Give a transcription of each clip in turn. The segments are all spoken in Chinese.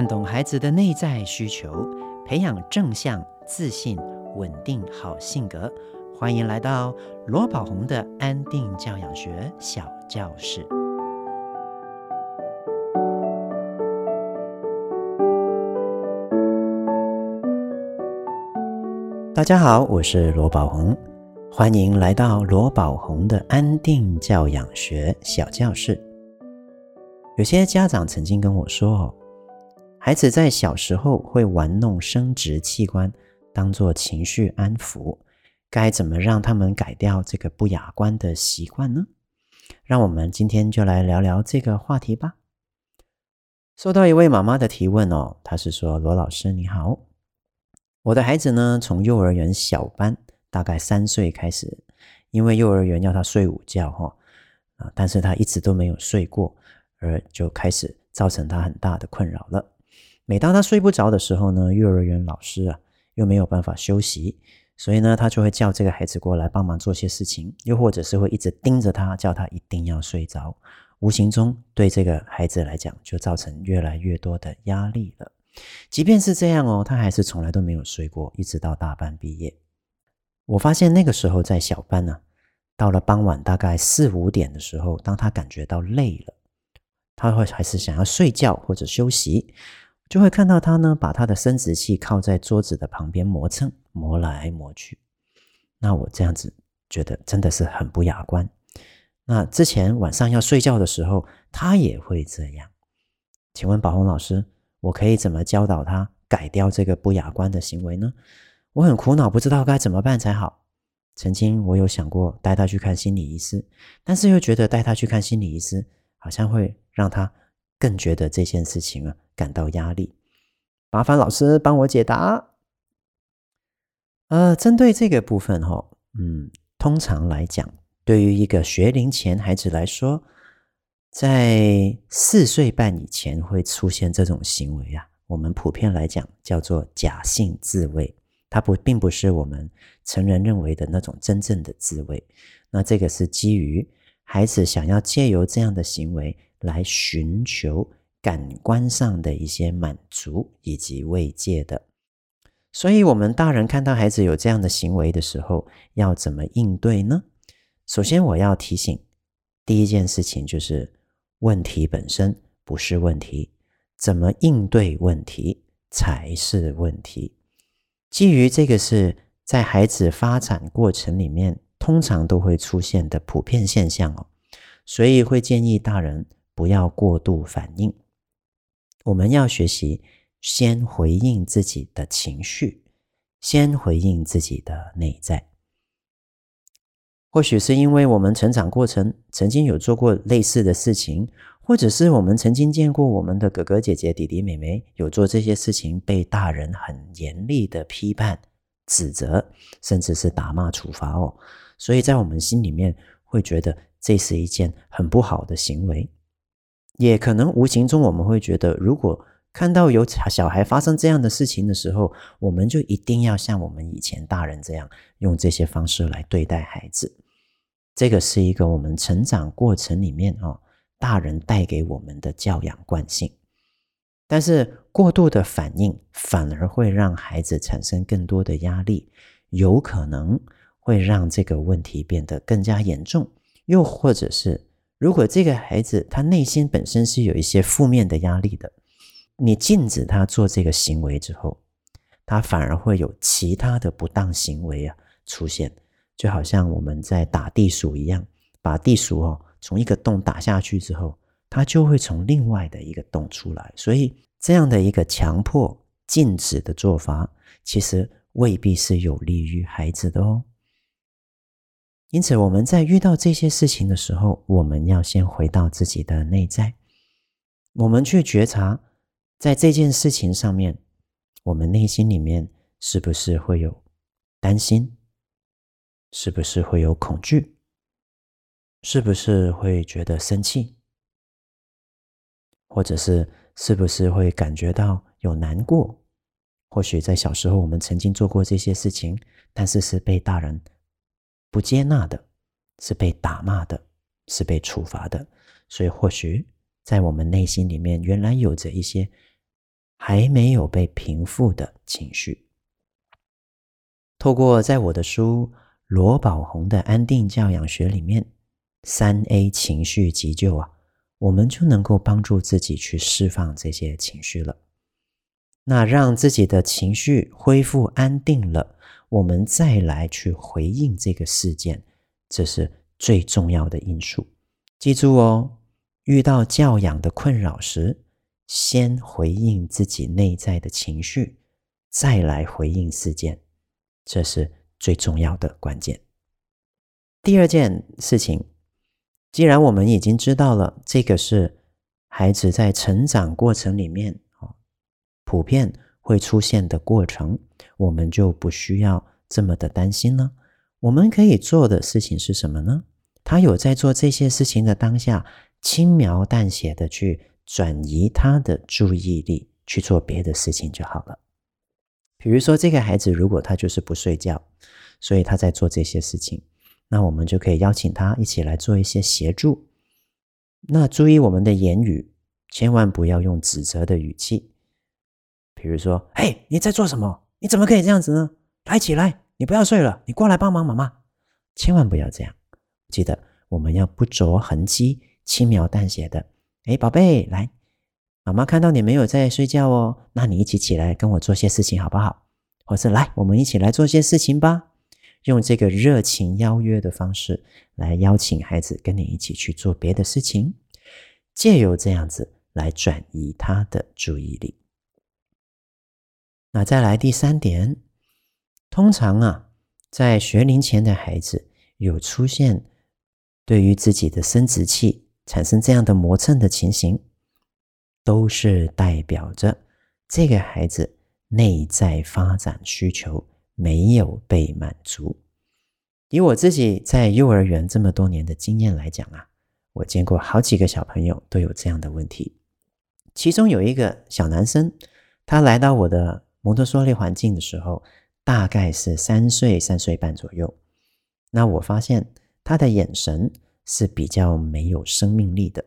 看懂孩子的内在需求，培养正向、自信、稳定好性格。欢迎来到罗宝红的安定教养学小教室。大家好，我是罗宝红，欢迎来到罗宝红的安定教养学小教室。有些家长曾经跟我说，孩子在小时候会玩弄生殖器官，当做情绪安抚。该怎么让他们改掉这个不雅观的习惯呢？让我们今天就来聊聊这个话题吧。收到一位妈妈的提问哦，她是说：“罗老师你好，我的孩子呢，从幼儿园小班，大概三岁开始，因为幼儿园要他睡午觉哈，啊，但是他一直都没有睡过，而就开始造成他很大的困扰了。每当他睡不着的时候呢，幼儿园老师啊又没有办法休息。”所以呢，他就会叫这个孩子过来帮忙做些事情，又或者是会一直盯着他，叫他一定要睡着，无形中对这个孩子来讲，就造成越来越多的压力了。即便是这样哦，他还是从来都没有睡过，一直到大班毕业。我发现那个时候在小班呢，到了傍晚大概四五点的时候，当他感觉到累了，他会还是想要睡觉或者休息。就会看到他呢，把他的生殖器靠在桌子的旁边磨蹭，磨来磨去。那我这样子觉得真的是很不雅观。那之前晚上要睡觉的时候，他也会这样。请问宝红老师，我可以怎么教导他改掉这个不雅观的行为呢？我很苦恼，不知道该怎么办才好。曾经我有想过带他去看心理医师，但是又觉得带他去看心理医师好像会让他更觉得这件事情啊。感到压力，麻烦老师帮我解答。呃，针对这个部分哈，嗯，通常来讲，对于一个学龄前孩子来说，在四岁半以前会出现这种行为啊，我们普遍来讲叫做假性自慰，它不并不是我们成人认为的那种真正的自慰。那这个是基于孩子想要借由这样的行为来寻求。感官上的一些满足以及慰藉的，所以，我们大人看到孩子有这样的行为的时候，要怎么应对呢？首先，我要提醒，第一件事情就是问题本身不是问题，怎么应对问题才是问题。基于这个是在孩子发展过程里面通常都会出现的普遍现象哦，所以会建议大人不要过度反应。我们要学习先回应自己的情绪，先回应自己的内在。或许是因为我们成长过程曾经有做过类似的事情，或者是我们曾经见过我们的哥哥姐姐、弟弟妹妹有做这些事情，被大人很严厉的批判、指责，甚至是打骂、处罚哦。所以在我们心里面会觉得这是一件很不好的行为。也可能无形中我们会觉得，如果看到有小孩发生这样的事情的时候，我们就一定要像我们以前大人这样用这些方式来对待孩子。这个是一个我们成长过程里面哦，大人带给我们的教养惯性。但是过度的反应反而会让孩子产生更多的压力，有可能会让这个问题变得更加严重，又或者是。如果这个孩子他内心本身是有一些负面的压力的，你禁止他做这个行为之后，他反而会有其他的不当行为啊出现，就好像我们在打地鼠一样，把地鼠哦从一个洞打下去之后，它就会从另外的一个洞出来。所以这样的一个强迫禁止的做法，其实未必是有利于孩子的哦。因此，我们在遇到这些事情的时候，我们要先回到自己的内在，我们去觉察，在这件事情上面，我们内心里面是不是会有担心？是不是会有恐惧？是不是会觉得生气？或者是是不是会感觉到有难过？或许在小时候我们曾经做过这些事情，但是是被大人。不接纳的，是被打骂的，是被处罚的，所以或许在我们内心里面，原来有着一些还没有被平复的情绪。透过在我的书罗宝红的安定教养学里面，三 A 情绪急救啊，我们就能够帮助自己去释放这些情绪了。那让自己的情绪恢复安定了，我们再来去回应这个事件，这是最重要的因素。记住哦，遇到教养的困扰时，先回应自己内在的情绪，再来回应事件，这是最重要的关键。第二件事情，既然我们已经知道了这个是孩子在成长过程里面啊普遍会出现的过程，我们就不需要这么的担心了。我们可以做的事情是什么呢？他有在做这些事情的当下，轻描淡写的去转移他的注意力，去做别的事情就好了。比如说，这个孩子如果他就是不睡觉，所以他在做这些事情，那我们就可以邀请他一起来做一些协助。那注意我们的言语，千万不要用指责的语气。比如说，嘿，你在做什么？你怎么可以这样子呢？来起来，你不要睡了，你过来帮忙妈妈。千万不要这样。记得我们要不着痕迹、轻描淡写的。哎，宝贝，来，妈妈看到你没有在睡觉哦，那你一起起来跟我做些事情好不好？或是来，我们一起来做些事情吧。用这个热情邀约的方式来邀请孩子跟你一起去做别的事情，借由这样子来转移他的注意力。那再来第三点，通常啊，在学龄前的孩子有出现。对于自己的生殖器产生这样的磨蹭的情形，都是代表着这个孩子内在发展需求没有被满足。以我自己在幼儿园这么多年的经验来讲啊，我见过好几个小朋友都有这样的问题。其中有一个小男生，他来到我的蒙特梭利环境的时候，大概是三岁、三岁半左右。那我发现。他的眼神是比较没有生命力的。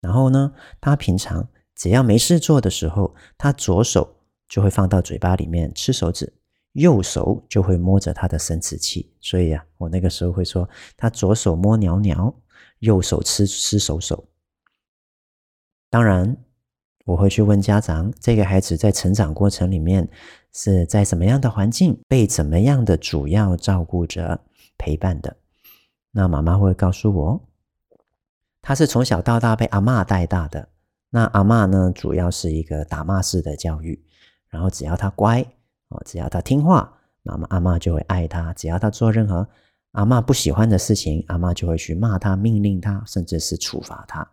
然后呢，他平常只要没事做的时候，他左手就会放到嘴巴里面吃手指，右手就会摸着他的生殖器。所以啊，我那个时候会说，他左手摸鸟鸟，右手吃吃手手。当然，我会去问家长，这个孩子在成长过程里面是在什么样的环境，被怎么样的主要照顾者陪伴的，那妈妈会告诉我，他是从小到大被阿嬷带大的。那阿嬷呢，主要是一个打骂式的教育，然后只要他乖哦，只要他听话，妈妈阿嬷就会爱他。只要他做任何阿嬷不喜欢的事情，阿嬷就会去骂他、命令他，甚至是处罚他。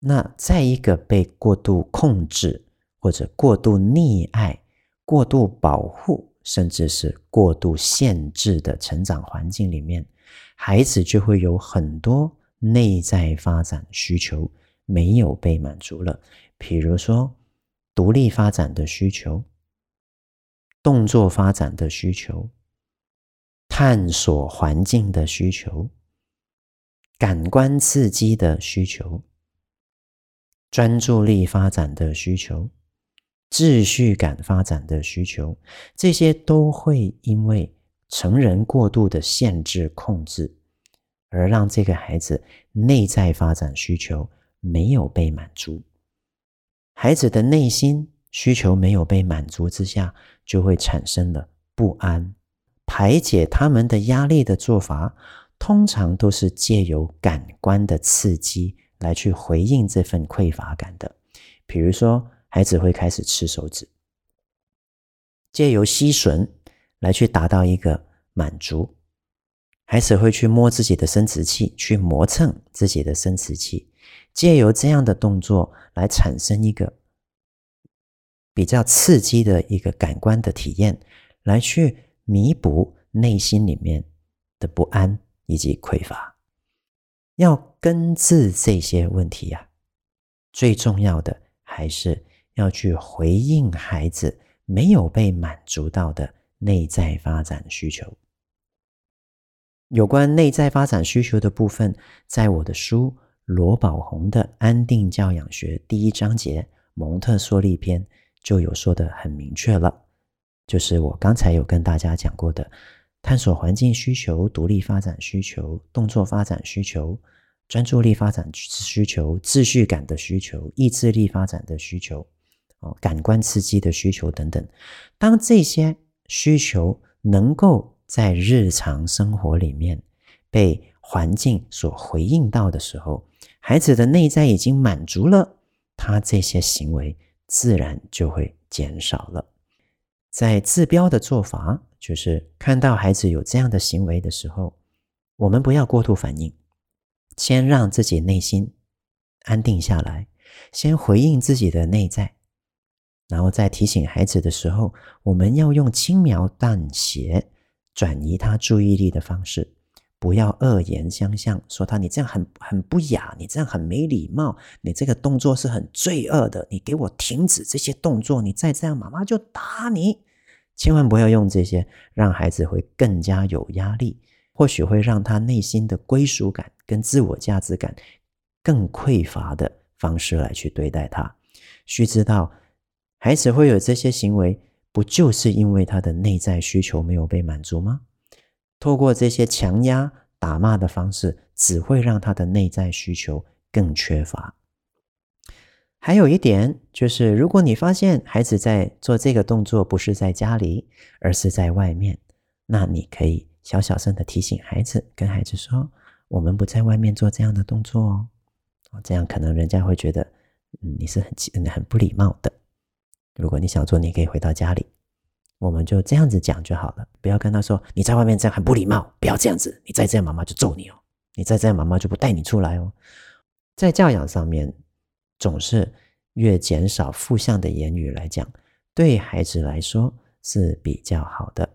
那在一个被过度控制或者过度溺爱、过度保护。甚至是过度限制的成长环境里面，孩子就会有很多内在发展需求没有被满足了。比如说，独立发展的需求、动作发展的需求、探索环境的需求、感官刺激的需求、专注力发展的需求。秩序感发展的需求，这些都会因为成人过度的限制控制，而让这个孩子内在发展需求没有被满足。孩子的内心需求没有被满足之下，就会产生了不安。排解他们的压力的做法，通常都是借由感官的刺激来去回应这份匮乏感的，比如说。孩子会开始吃手指，借由吸吮来去达到一个满足。孩子会去摸自己的生殖器，去磨蹭自己的生殖器，借由这样的动作来产生一个比较刺激的一个感官的体验，来去弥补内心里面的不安以及匮乏。要根治这些问题呀，最重要的还是。要去回应孩子没有被满足到的内在发展需求。有关内在发展需求的部分，在我的书《罗宝鸿的安定教养学》第一章节《蒙特梭利篇就有说得很明确了，就是我刚才有跟大家讲过的，探索环境需求、独立发展需求、动作发展需求、专注力发展需求、秩序感的需求、意志力发展的需求，哦，感官刺激的需求等等。当这些需求能够在日常生活里面被环境所回应到的时候，孩子的内在已经满足了，他这些行为自然就会减少了。在治标的做法，就是看到孩子有这样的行为的时候，我们不要过度反应，先让自己内心安定下来，先回应自己的内在，然后再提醒孩子的时候，我们要用轻描淡写转移他注意力的方式。不要恶言相向，说他你这样很很不雅，你这样很没礼貌，你这个动作是很罪恶的，你给我停止这些动作，你再这样，妈妈就打你。千万不要用这些让孩子会更加有压力，或许会让他内心的归属感跟自我价值感更匮乏的方式来去对待他。须知道，孩子会有这些行为，不就是因为他的内在需求没有被满足吗？透过这些强压、打骂的方式，只会让他的内在需求更缺乏。还有一点就是，如果你发现孩子在做这个动作不是在家里，而是在外面，那你可以小小声的提醒孩子，跟孩子说：“我们不在外面做这样的动作哦。”这样可能人家会觉得，嗯，你是很很不礼貌的。如果你想做，你可以回到家里。我们就这样子讲就好了，不要跟他说，你在外面这样很不礼貌，不要这样子，你再这样妈妈就揍你哦，你再这样妈妈就不带你出来哦。在教养上面，总是越减少负向的言语来讲，对孩子来说是比较好的。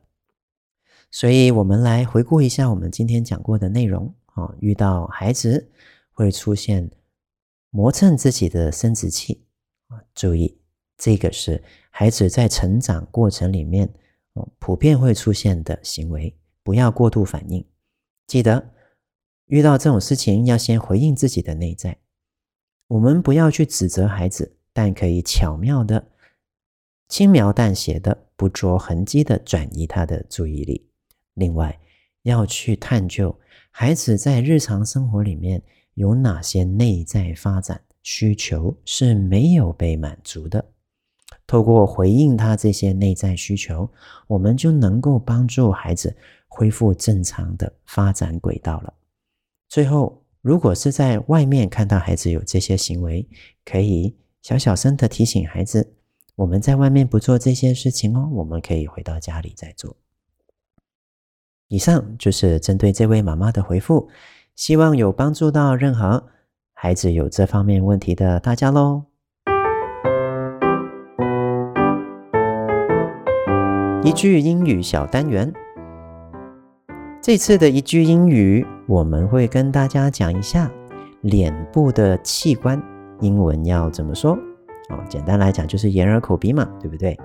所以，我们来回顾一下我们今天讲过的内容啊，遇到孩子会出现磨蹭自己的生殖器啊，注意。这个是孩子在成长过程里面哦，普遍会出现的行为，不要过度反应。记得遇到这种事情，要先回应自己的内在。我们不要去指责孩子，但可以巧妙的、轻描淡写的、不着痕迹的转移他的注意力。另外，要去探究孩子在日常生活里面有哪些内在发展需求是没有被满足的。透过回应他这些内在需求，我们就能够帮助孩子恢复正常的发展轨道了。最后，如果是在外面看到孩子有这些行为，可以小小声的提醒孩子：我们在外面不做这些事情哦，我们可以回到家里再做。以上就是针对这位妈妈的回复，希望有帮助到任何孩子有这方面问题的大家喽。一句英语小单元，这次的一句英语，我们会跟大家讲一下脸部的器官，英文要怎么说？哦，简单来讲就是眼耳口鼻嘛，对不对？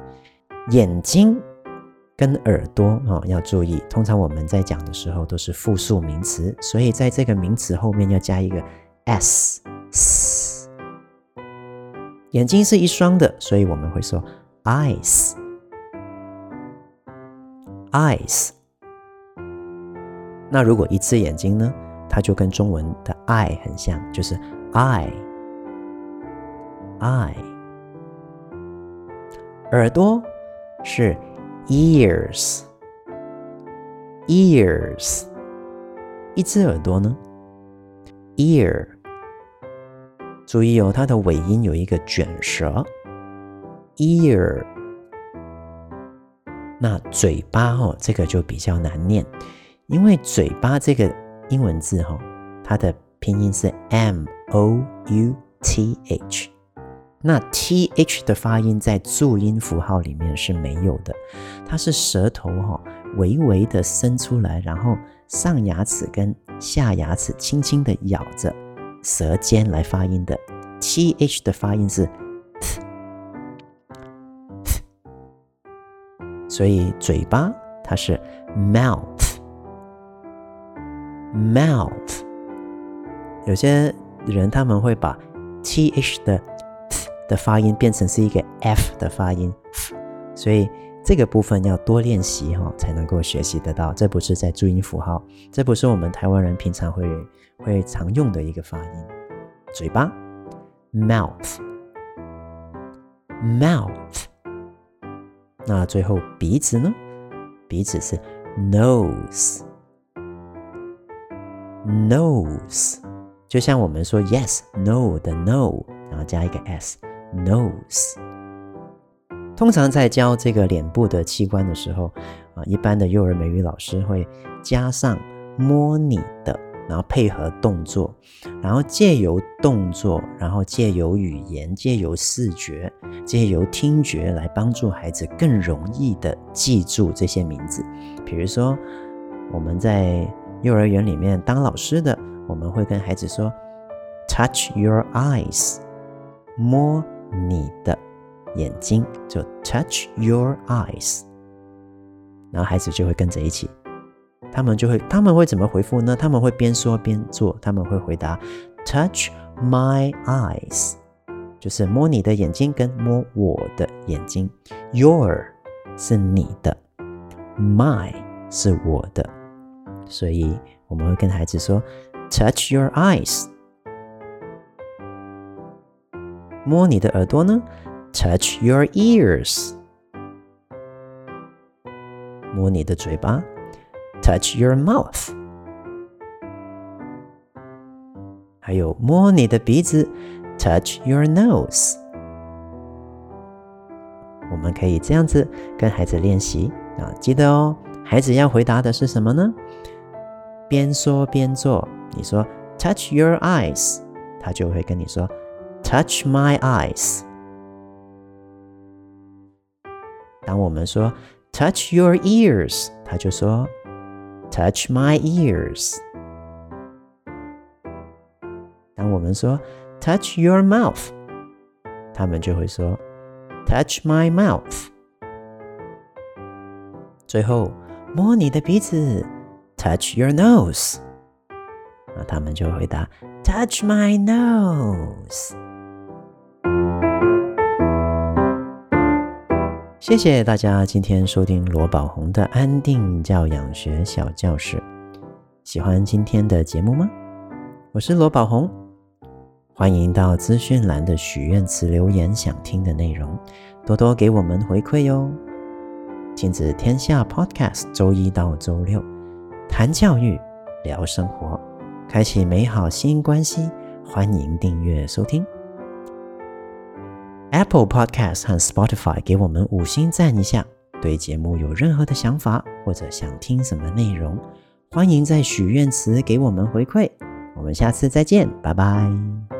眼睛跟耳朵哦，要注意，通常我们在讲的时候都是复数名词，所以在这个名词后面要加一个 s。眼睛是一双的，所以我们会说 eyes。eyes，那如果一只眼睛呢？它就跟中文的 eye 很像，就是 “i i”。耳朵是 ears，ears。一只耳朵呢？ear。注意哦，它的尾音有一个卷舌，ear。那嘴巴哦，这个就比较难念，因为嘴巴这个英文字哈，它的拼音是 M O U T H，那 T H 的发音在注音符号里面是没有的，它是舌头哈微微的伸出来，然后上牙齿跟下牙齿轻轻的咬着舌尖来发音的，T H 的发音是。所以嘴巴它是 mouth mouth，mouth。有些人他们会把 th 的的发音变成是一个 f 的发音，所以这个部分要多练习哈，才能够学习得到。这不是在注音符号，这不是我们台湾人平常会会常用的一个发音。嘴巴，mouth，mouth。那最后鼻子呢？鼻子是 nose nose，就像我们说 yes no 的 no，然后加一个 s，nose。通常在教这个脸部的器官的时候，啊，一般的幼儿美语老师会加上摸你的。然后配合动作，然后借由动作，然后借由语言，借由视觉，借由听觉来帮助孩子更容易的记住这些名字。比如说，我们在幼儿园里面当老师的，我们会跟孩子说：“Touch your eyes”，摸你的眼睛，就 “Touch your eyes”，然后孩子就会跟着一起。他们就会，他们会怎么回复呢？他们会边说边做，他们会回答：“Touch my eyes”，就是摸你的眼睛跟摸我的眼睛。“Your” 是你的，“My” 是我的，所以我们会跟孩子说：“Touch your eyes”。摸你的耳朵呢？“Touch your ears”。摸你的嘴巴。Touch your mouth，还有摸你的鼻子，Touch your nose。我们可以这样子跟孩子练习啊，记得哦，孩子要回答的是什么呢？边说边做。你说 Touch your eyes，他就会跟你说 Touch my eyes。当我们说 Touch your ears，他就说。Touch my ears。当我们说 Touch your mouth，他们就会说 Touch my mouth。最后摸你的鼻子 ，Touch your nose。那他们就回答 Touch my nose。谢谢大家今天收听罗宝红的安定教养学小教室。喜欢今天的节目吗？我是罗宝红，欢迎到资讯栏的许愿池留言想听的内容，多多给我们回馈哟。亲子天下 Podcast 周一到周六谈教育，聊生活，开启美好新关系，欢迎订阅收听。Apple Podcast 和 Spotify 给我们五星赞一下。对节目有任何的想法或者想听什么内容，欢迎在许愿池给我们回馈。我们下次再见，拜拜。